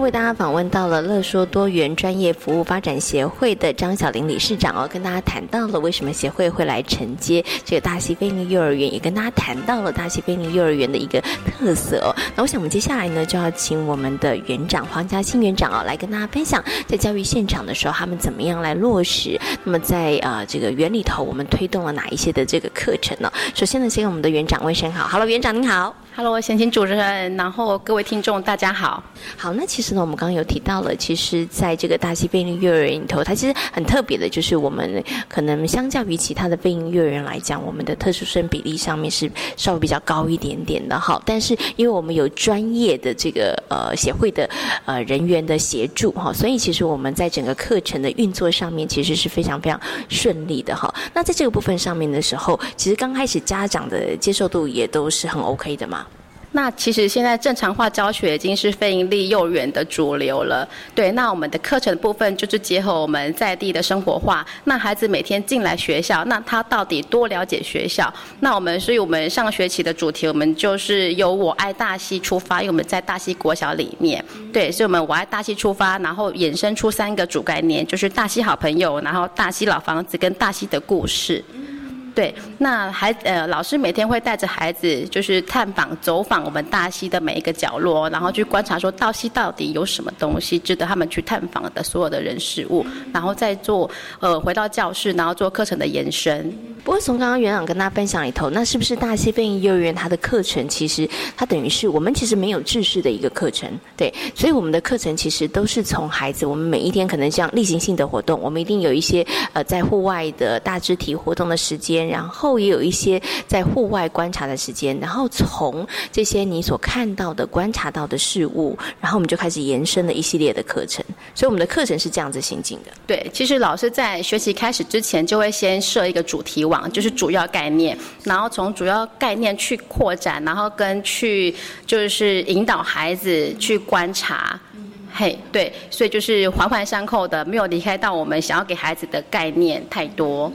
为大家访问到了乐说多元专业服务发展协会的张小玲理事长哦，跟大家谈到了为什么协会会来承接这个大溪飞鹰幼儿园，也跟大家谈到了大溪飞鹰幼儿园的一个特色哦。那我想我们接下来呢，就要请我们的园长黄嘉欣园长哦，来跟大家分享在教育现场的时候，他们怎么样来落实。那么在呃这个园里头，我们推动了哪一些的这个课程呢？首先呢，先给我们的园长问声好，Hello，园长您好。Hello，先请主持人，然后各位听众，大家好。好，那其实是呢，我们刚刚有提到了，其实在这个大溪飞鹰幼儿园里头，它其实很特别的，就是我们可能相较于其他的飞鹰幼儿园来讲，我们的特殊生比例上面是稍微比较高一点点的。哈，但是因为我们有专业的这个呃协会的呃人员的协助哈，所以其实我们在整个课程的运作上面其实是非常非常顺利的哈。那在这个部分上面的时候，其实刚开始家长的接受度也都是很 OK 的嘛。那其实现在正常化教学已经是非营利幼儿园的主流了。对，那我们的课程部分就是结合我们在地的生活化。那孩子每天进来学校，那他到底多了解学校？那我们所以我们上学期的主题，我们就是由我爱大溪出发，因为我们在大溪国小里面。对，所以我们我爱大溪出发，然后衍生出三个主概念，就是大溪好朋友，然后大溪老房子跟大溪的故事。对，那孩呃老师每天会带着孩子，就是探访、走访我们大溪的每一个角落，然后去观察说，道溪到底有什么东西值得他们去探访的所有的人事物，然后再做呃回到教室，然后做课程的延伸。不过从刚刚园长跟大家分享里头，那是不是大溪飞鹰幼儿园它的课程其实它等于是我们其实没有制式的一个课程，对，所以我们的课程其实都是从孩子，我们每一天可能像例行性的活动，我们一定有一些呃在户外的大肢体活动的时间，然后也有一些在户外观察的时间，然后从这些你所看到的、观察到的事物，然后我们就开始延伸了一系列的课程，所以我们的课程是这样子行进的。对，其实老师在学习开始之前就会先设一个主题网，就是主要概念，然后从主要概念去扩展，然后跟去就是引导孩子去观察。嘿，对，所以就是环环相扣的，没有离开到我们想要给孩子的概念太多。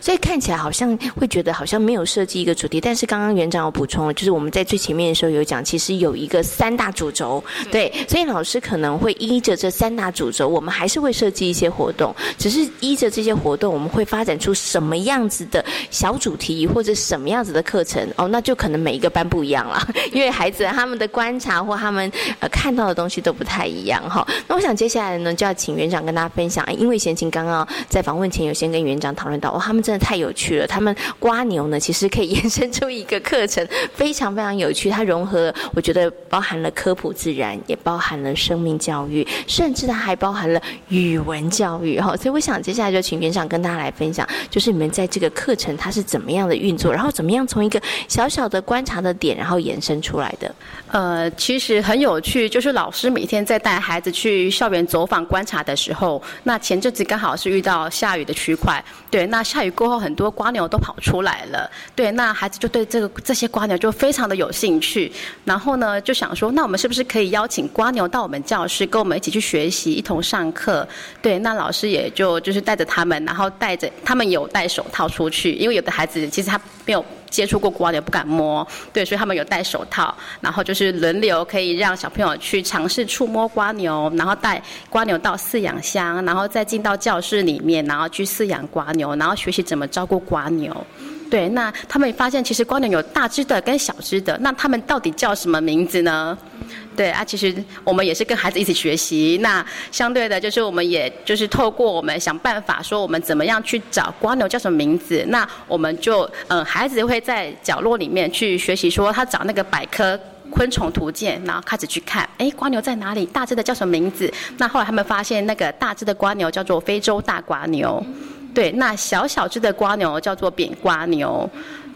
所以看起来好像会觉得好像没有设计一个主题，但是刚刚园长有补充了，就是我们在最前面的时候有讲，其实有一个三大主轴，对，所以老师可能会依着这三大主轴，我们还是会设计一些活动，只是依着这些活动，我们会发展出什么样子的小主题或者什么样子的课程哦，那就可能每一个班不一样了，因为孩子他们的观察或他们呃看到的东西都不太一样哈。那我想接下来呢，就要请园长跟大家分享，因为贤琴刚刚在访问前有先跟园长讨论到，哇。他们真的太有趣了。他们瓜牛呢，其实可以延伸出一个课程，非常非常有趣。它融合，我觉得包含了科普自然，也包含了生命教育，甚至它还包含了语文教育。哈，所以我想接下来就请园长跟大家来分享，就是你们在这个课程它是怎么样的运作，然后怎么样从一个小小的观察的点，然后延伸出来的。呃，其实很有趣，就是老师每天在带孩子去校园走访观察的时候，那前阵子刚好是遇到下雨的区块，对，那下雨过后很多瓜牛都跑出来了，对，那孩子就对这个这些瓜牛就非常的有兴趣，然后呢就想说，那我们是不是可以邀请瓜牛到我们教室跟我们一起去学习，一同上课？对，那老师也就就是带着他们，然后带着他们有戴手套出去，因为有的孩子其实他没有。接触过瓜牛不敢摸，对，所以他们有戴手套，然后就是轮流可以让小朋友去尝试触摸瓜牛，然后带瓜牛到饲养箱，然后再进到教室里面，然后去饲养瓜牛，然后学习怎么照顾瓜牛。对，那他们发现其实瓜牛有大只的跟小只的，那他们到底叫什么名字呢？对啊，其实我们也是跟孩子一起学习。那相对的，就是我们也就是透过我们想办法说，我们怎么样去找瓜牛叫什么名字。那我们就嗯，孩子会在角落里面去学习，说他找那个百科昆虫图鉴，然后开始去看，哎，瓜牛在哪里？大只的叫什么名字？那后来他们发现，那个大只的瓜牛叫做非洲大瓜牛。对，那小小只的瓜牛叫做扁瓜牛。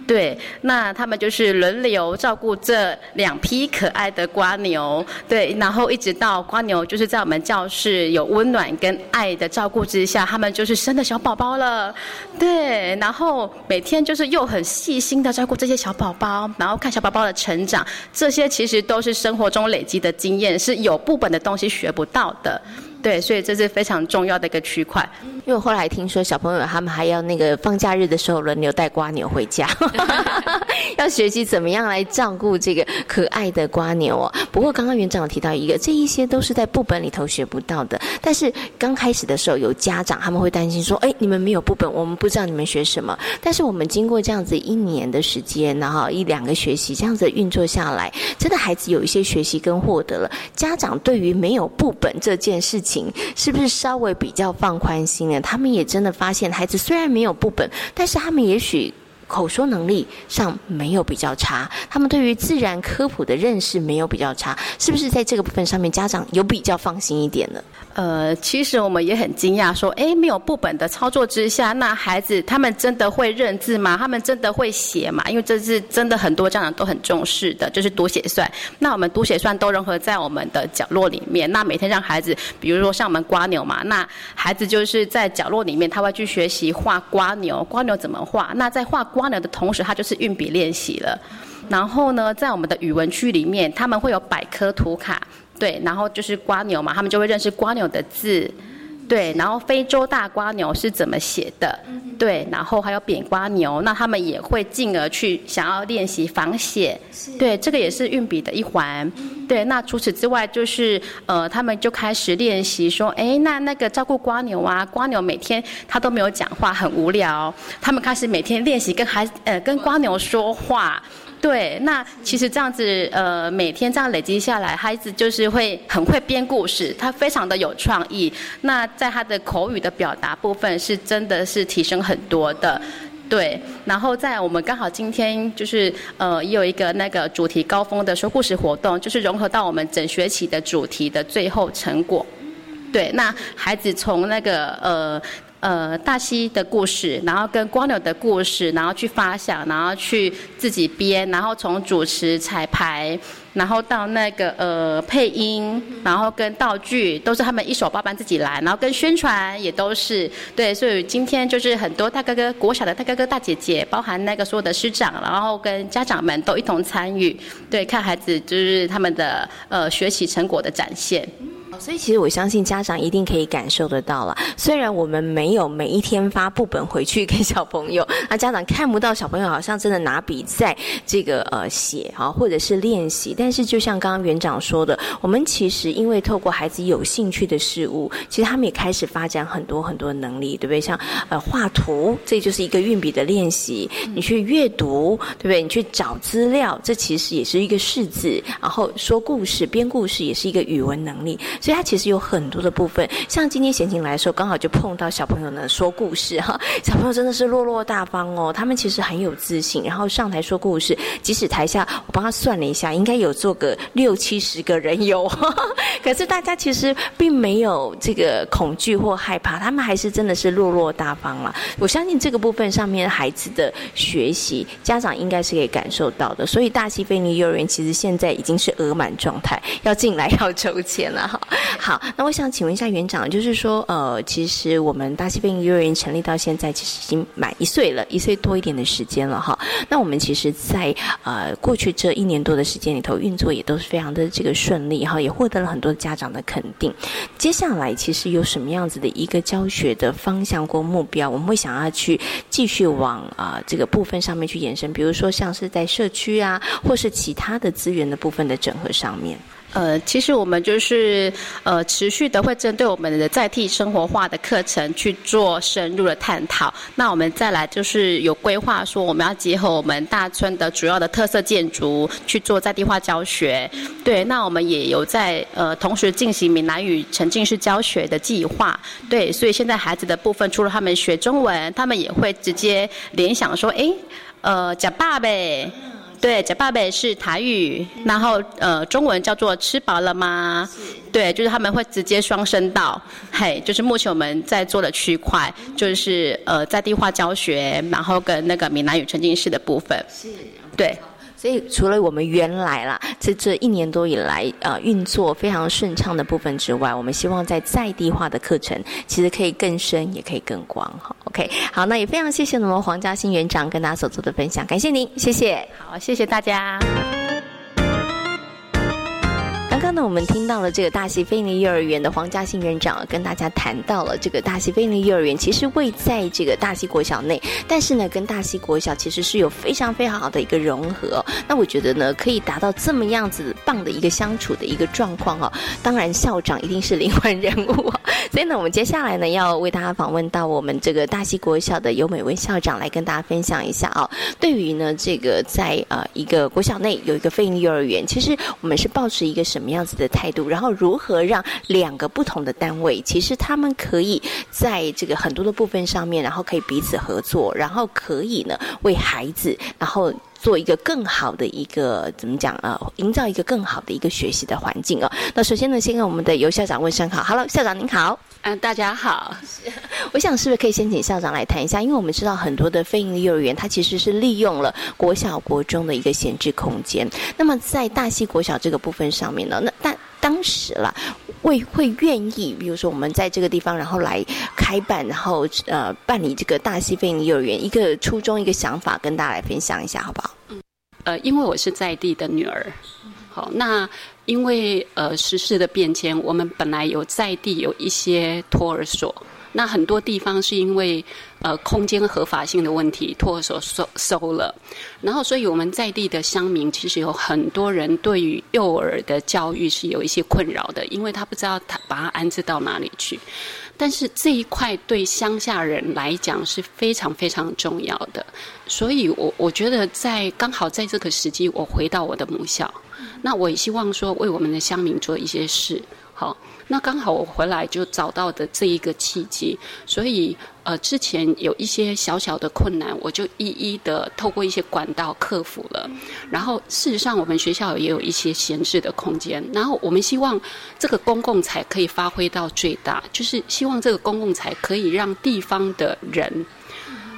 对，那他们就是轮流照顾这两批可爱的瓜牛，对，然后一直到瓜牛就是在我们教室有温暖跟爱的照顾之下，他们就是生的小宝宝了，对，然后每天就是又很细心的照顾这些小宝宝，然后看小宝宝的成长，这些其实都是生活中累积的经验，是有部本的东西学不到的。对，所以这是非常重要的一个区块。因为我后来听说，小朋友他们还要那个放假日的时候轮流带瓜牛回家，要学习怎么样来照顾这个可爱的瓜牛哦。不过刚刚园长提到一个，这一些都是在部本里头学不到的。但是刚开始的时候，有家长他们会担心说：“哎，你们没有部本，我们不知道你们学什么。”但是我们经过这样子一年的时间，然后一两个学习这样子运作下来，真的孩子有一些学习跟获得了。家长对于没有部本这件事情。情是不是稍微比较放宽心了？他们也真的发现，孩子虽然没有不本，但是他们也许口说能力上没有比较差，他们对于自然科普的认识没有比较差，是不是在这个部分上面，家长有比较放心一点呢？呃，其实我们也很惊讶，说，哎，没有部本的操作之下，那孩子他们真的会认字吗？他们真的会写吗？因为这是真的很多家长都很重视的，就是读写算。那我们读写算都融合在我们的角落里面。那每天让孩子，比如说像我们刮牛嘛，那孩子就是在角落里面，他会去学习画刮牛，刮牛怎么画？那在画刮牛的同时，它就是运笔练习了。然后呢，在我们的语文区里面，他们会有百科图卡。对，然后就是瓜牛嘛，他们就会认识瓜牛的字，对，然后非洲大瓜牛是怎么写的，对，然后还有扁瓜牛，那他们也会进而去想要练习仿写，对，这个也是运笔的一环，对，那除此之外就是呃，他们就开始练习说，哎，那那个照顾瓜牛啊，瓜牛每天他都没有讲话，很无聊，他们开始每天练习跟孩呃跟瓜牛说话。对，那其实这样子，呃，每天这样累积下来，孩子就是会很会编故事，他非常的有创意。那在他的口语的表达部分，是真的是提升很多的。对，然后在我们刚好今天就是呃也有一个那个主题高峰的说故事活动，就是融合到我们整学期的主题的最后成果。对，那孩子从那个呃。呃，大溪的故事，然后跟光牛的故事，然后去发想，然后去自己编，然后从主持彩排，然后到那个呃配音，然后跟道具都是他们一手包办自己来，然后跟宣传也都是对，所以今天就是很多大哥哥、国小的大哥哥、大姐姐，包含那个所有的师长，然后跟家长们都一同参与，对，看孩子就是他们的呃学习成果的展现。所以其实我相信家长一定可以感受得到了。虽然我们没有每一天发布本回去给小朋友，那家长看不到小朋友好像真的拿笔在这个呃写啊，或者是练习。但是就像刚刚园长说的，我们其实因为透过孩子有兴趣的事物，其实他们也开始发展很多很多能力，对不对？像呃画图，这就是一个运笔的练习；你去阅读，对不对？你去找资料，这其实也是一个识字。然后说故事、编故事也是一个语文能力。所以它其实有很多的部分，像今天贤琴来的时候，刚好就碰到小朋友呢说故事哈，小朋友真的是落落大方哦，他们其实很有自信，然后上台说故事，即使台下我帮他算了一下，应该有做个六七十个人有，可是大家其实并没有这个恐惧或害怕，他们还是真的是落落大方了。我相信这个部分上面孩子的学习，家长应该是可以感受到的。所以大溪菲尼幼儿园其实现在已经是额满状态，要进来要抽签了哈。好，那我想请问一下园长，就是说，呃，其实我们大溪飞幼儿园成立到现在，其实已经满一岁了，一岁多一点的时间了哈。那我们其实，在呃过去这一年多的时间里头，运作也都是非常的这个顺利哈，也获得了很多家长的肯定。接下来，其实有什么样子的一个教学的方向或目标，我们会想要去继续往啊这个部分上面去延伸，比如说像是在社区啊，或是其他的资源的部分的整合上面。呃，其实我们就是呃持续的会针对我们的在地生活化的课程去做深入的探讨。那我们再来就是有规划说，我们要结合我们大村的主要的特色建筑去做在地化教学。对，那我们也有在呃同时进行闽南语沉浸式教学的计划。对，所以现在孩子的部分，除了他们学中文，他们也会直接联想说，哎，呃，假爸呗。对，假爸爸是台语，然后呃，中文叫做吃饱了吗？对，就是他们会直接双声道，嘿，就是目前我们在做的区块，就是呃在地化教学，然后跟那个闽南语沉浸式的部分，是，对。所以，除了我们原来啦，在这一年多以来，呃，运作非常顺畅的部分之外，我们希望在在地化的课程，其实可以更深，也可以更广。哈，OK，好，那也非常谢谢我们黄嘉欣园长跟大家所做的分享，感谢您，谢谢。好，谢谢大家。刚刚呢，我们听到了这个大溪菲尼幼儿园的黄嘉欣园长跟大家谈到了这个大溪菲尼幼儿园，其实位在这个大溪国小内，但是呢，跟大溪国小其实是有非常非常好的一个融合。那我觉得呢，可以达到这么样子棒的一个相处的一个状况哦。当然，校长一定是灵魂人物，所以呢，我们接下来呢，要为大家访问到我们这个大溪国小的尤美文校长来跟大家分享一下哦。对于呢，这个在呃一个国小内有一个菲尼幼儿园，其实我们是保持一个什么？什么样子的态度？然后如何让两个不同的单位，其实他们可以在这个很多的部分上面，然后可以彼此合作，然后可以呢为孩子，然后做一个更好的一个怎么讲啊？营造一个更好的一个学习的环境啊。那首先呢，先跟我们的尤校长问声好，Hello，校长您好。嗯，大家好。我想是不是可以先请校长来谈一下？因为我们知道很多的非营利幼儿园，它其实是利用了国小、国中的一个闲置空间。那么在大溪国小这个部分上面呢，那但当时啦，会会愿意，比如说我们在这个地方，然后来开办，然后呃办理这个大溪非营利幼儿园，一个初衷，一个想法，跟大家来分享一下，好不好？嗯，呃，因为我是在地的女儿，好那。因为呃，时事的变迁，我们本来有在地有一些托儿所，那很多地方是因为呃空间合法性的问题，托儿所收收了，然后所以我们在地的乡民其实有很多人对于幼儿的教育是有一些困扰的，因为他不知道他把他安置到哪里去，但是这一块对乡下人来讲是非常非常重要的，所以我我觉得在刚好在这个时机，我回到我的母校。那我也希望说为我们的乡民做一些事，好，那刚好我回来就找到的这一个契机，所以呃，之前有一些小小的困难，我就一一的透过一些管道克服了。然后事实上，我们学校也有一些闲置的空间，然后我们希望这个公共财可以发挥到最大，就是希望这个公共财可以让地方的人。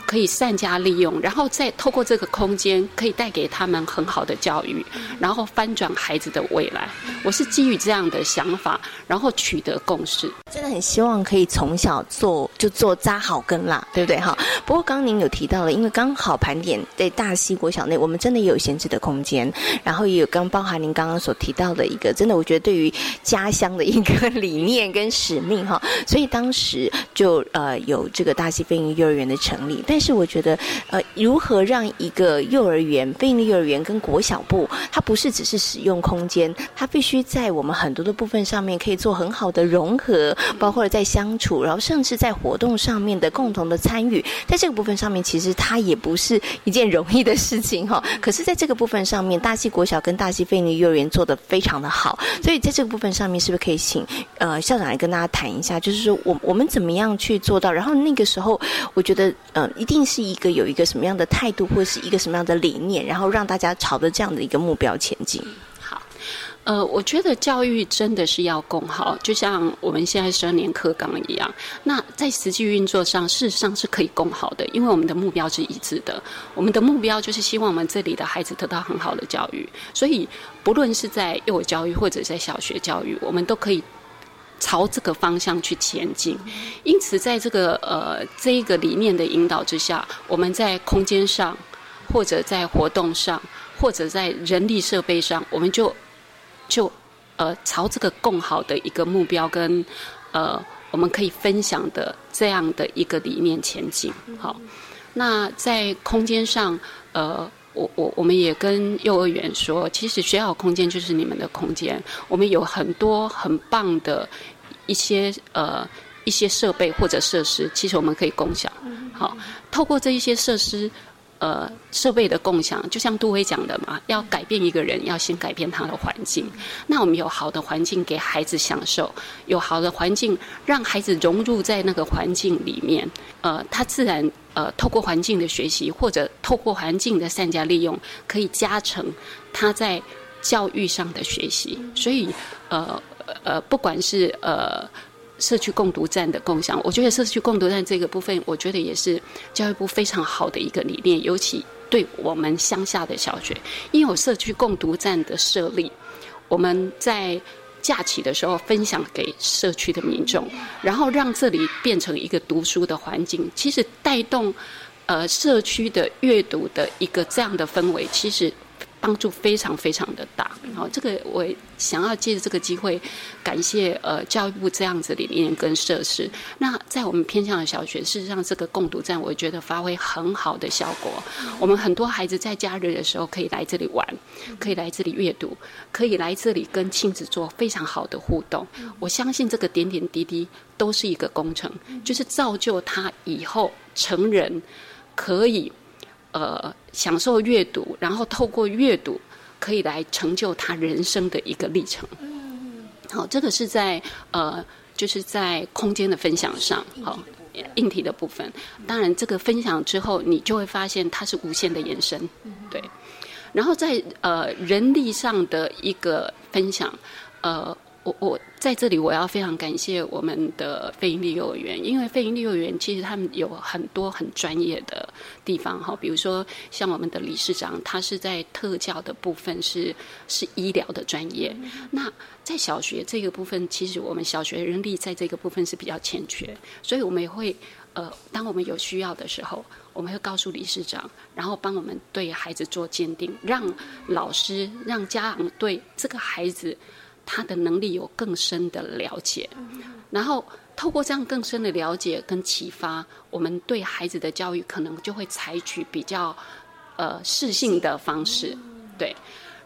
可以善加利用，然后再透过这个空间，可以带给他们很好的教育，然后翻转孩子的未来。我是基于这样的想法，然后取得共识。真的很希望可以从小做就做扎好根啦，对不对哈？不过刚刚您有提到了，因为刚好盘点在大溪国小内，我们真的也有闲置的空间，然后也有刚包含您刚刚所提到的一个，真的我觉得对于家乡的一个理念跟使命哈，所以当时就呃有这个大溪飞鹰幼儿园的成立，但但是我觉得，呃，如何让一个幼儿园、非营利幼儿园跟国小部，它不是只是使用空间，它必须在我们很多的部分上面可以做很好的融合，包括在相处，然后甚至在活动上面的共同的参与，在这个部分上面，其实它也不是一件容易的事情哈。可是，在这个部分上面，大溪国小跟大溪非营利幼儿园做的非常的好，所以在这个部分上面，是不是可以请呃校长来跟大家谈一下，就是说我我们怎么样去做到？然后那个时候，我觉得，嗯，一。定是一个有一个什么样的态度，或是一个什么样的理念，然后让大家朝着这样的一个目标前进。好，呃，我觉得教育真的是要共好，就像我们现在十二年课纲一样。那在实际运作上，事实上是可以共好的，因为我们的目标是一致的。我们的目标就是希望我们这里的孩子得到很好的教育，所以不论是在幼儿教育或者在小学教育，我们都可以。朝这个方向去前进，因此在这个呃这一个理念的引导之下，我们在空间上，或者在活动上，或者在人力设备上，我们就就呃朝这个更好的一个目标跟呃我们可以分享的这样的一个理念前进。好，那在空间上，呃，我我我们也跟幼儿园说，其实学校空间就是你们的空间，我们有很多很棒的。一些呃一些设备或者设施，其实我们可以共享。好，透过这一些设施呃设备的共享，就像杜威讲的嘛，要改变一个人，要先改变他的环境。那我们有好的环境给孩子享受，有好的环境让孩子融入在那个环境里面，呃，他自然呃透过环境的学习，或者透过环境的善加利用，可以加成他在教育上的学习。所以呃。呃，不管是呃社区共读站的共享，我觉得社区共读站这个部分，我觉得也是教育部非常好的一个理念，尤其对我们乡下的小学，因为有社区共读站的设立，我们在假期的时候分享给社区的民众，然后让这里变成一个读书的环境，其实带动呃社区的阅读的一个这样的氛围，其实。帮助非常非常的大，好，这个我想要借着这个机会感谢呃教育部这样子理念跟设施。那在我们偏向的小学，事实上这个共读站，我觉得发挥很好的效果。我们很多孩子在假日的时候可以来这里玩，可以来这里阅读，可以来这里跟亲子做非常好的互动。我相信这个点点滴滴都是一个工程，就是造就他以后成人可以。呃，享受阅读，然后透过阅读可以来成就他人生的一个历程。好，这个是在呃，就是在空间的分享上，好，硬体的部分。当然，这个分享之后，你就会发现它是无限的延伸，对。然后在呃人力上的一个分享，呃。我我在这里，我要非常感谢我们的非营利幼儿园，因为非营利幼儿园其实他们有很多很专业的地方哈，比如说像我们的理事长，他是在特教的部分是是医疗的专业。那在小学这个部分，其实我们小学人力在这个部分是比较欠缺，所以我们也会呃，当我们有需要的时候，我们会告诉理事长，然后帮我们对孩子做鉴定，让老师让家长对这个孩子。他的能力有更深的了解，然后透过这样更深的了解跟启发，我们对孩子的教育可能就会采取比较呃适性的方式，对。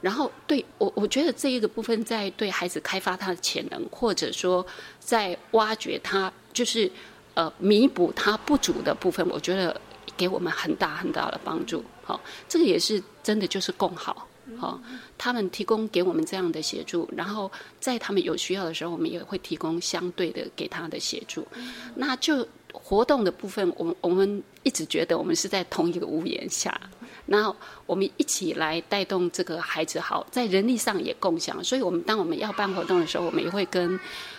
然后对我我觉得这一个部分在对孩子开发他的潜能，或者说在挖掘他就是呃弥补他不足的部分，我觉得给我们很大很大的帮助。好，这个也是真的就是共好。好，他们提供给我们这样的协助，然后在他们有需要的时候，我们也会提供相对的给他的协助。那就活动的部分，我们我们一直觉得我们是在同一个屋檐下，然后我们一起来带动这个孩子好，在人力上也共享。所以，我们当我们要办活动的时候，我们也会跟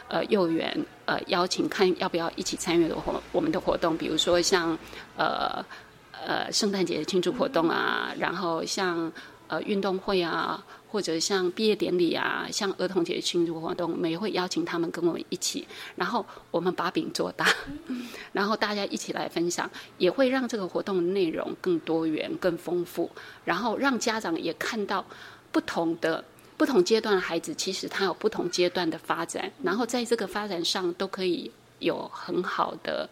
呃幼儿园呃邀请，看要不要一起参与的活我们的活动，比如说像呃呃圣诞节的庆祝活动啊，然后像。呃，运动会啊，或者像毕业典礼啊，像儿童节庆祝活动，我们也会邀请他们跟我们一起，然后我们把饼做大，然后大家一起来分享，也会让这个活动的内容更多元、更丰富，然后让家长也看到不同的不同阶段的孩子，其实他有不同阶段的发展，然后在这个发展上都可以有很好的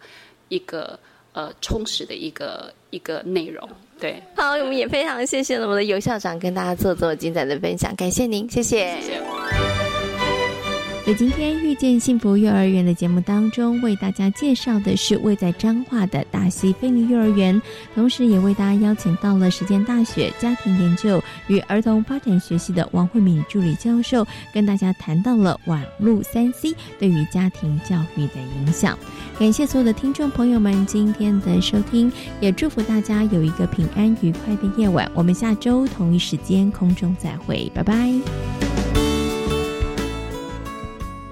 一个。呃，充实的一个一个内容，对。好，我们也非常谢谢我们的尤校长跟大家做做精彩的分享，感谢您，谢谢。在今天遇见幸福幼儿园的节目当中，为大家介绍的是位在彰化的大溪菲尼幼儿园，同时也为大家邀请到了实践大学家庭研究与儿童发展学系的王慧敏助理教授，跟大家谈到了网络三 C 对于家庭教育的影响。感谢所有的听众朋友们今天的收听，也祝福大家有一个平安愉快的夜晚。我们下周同一时间空中再会，拜拜。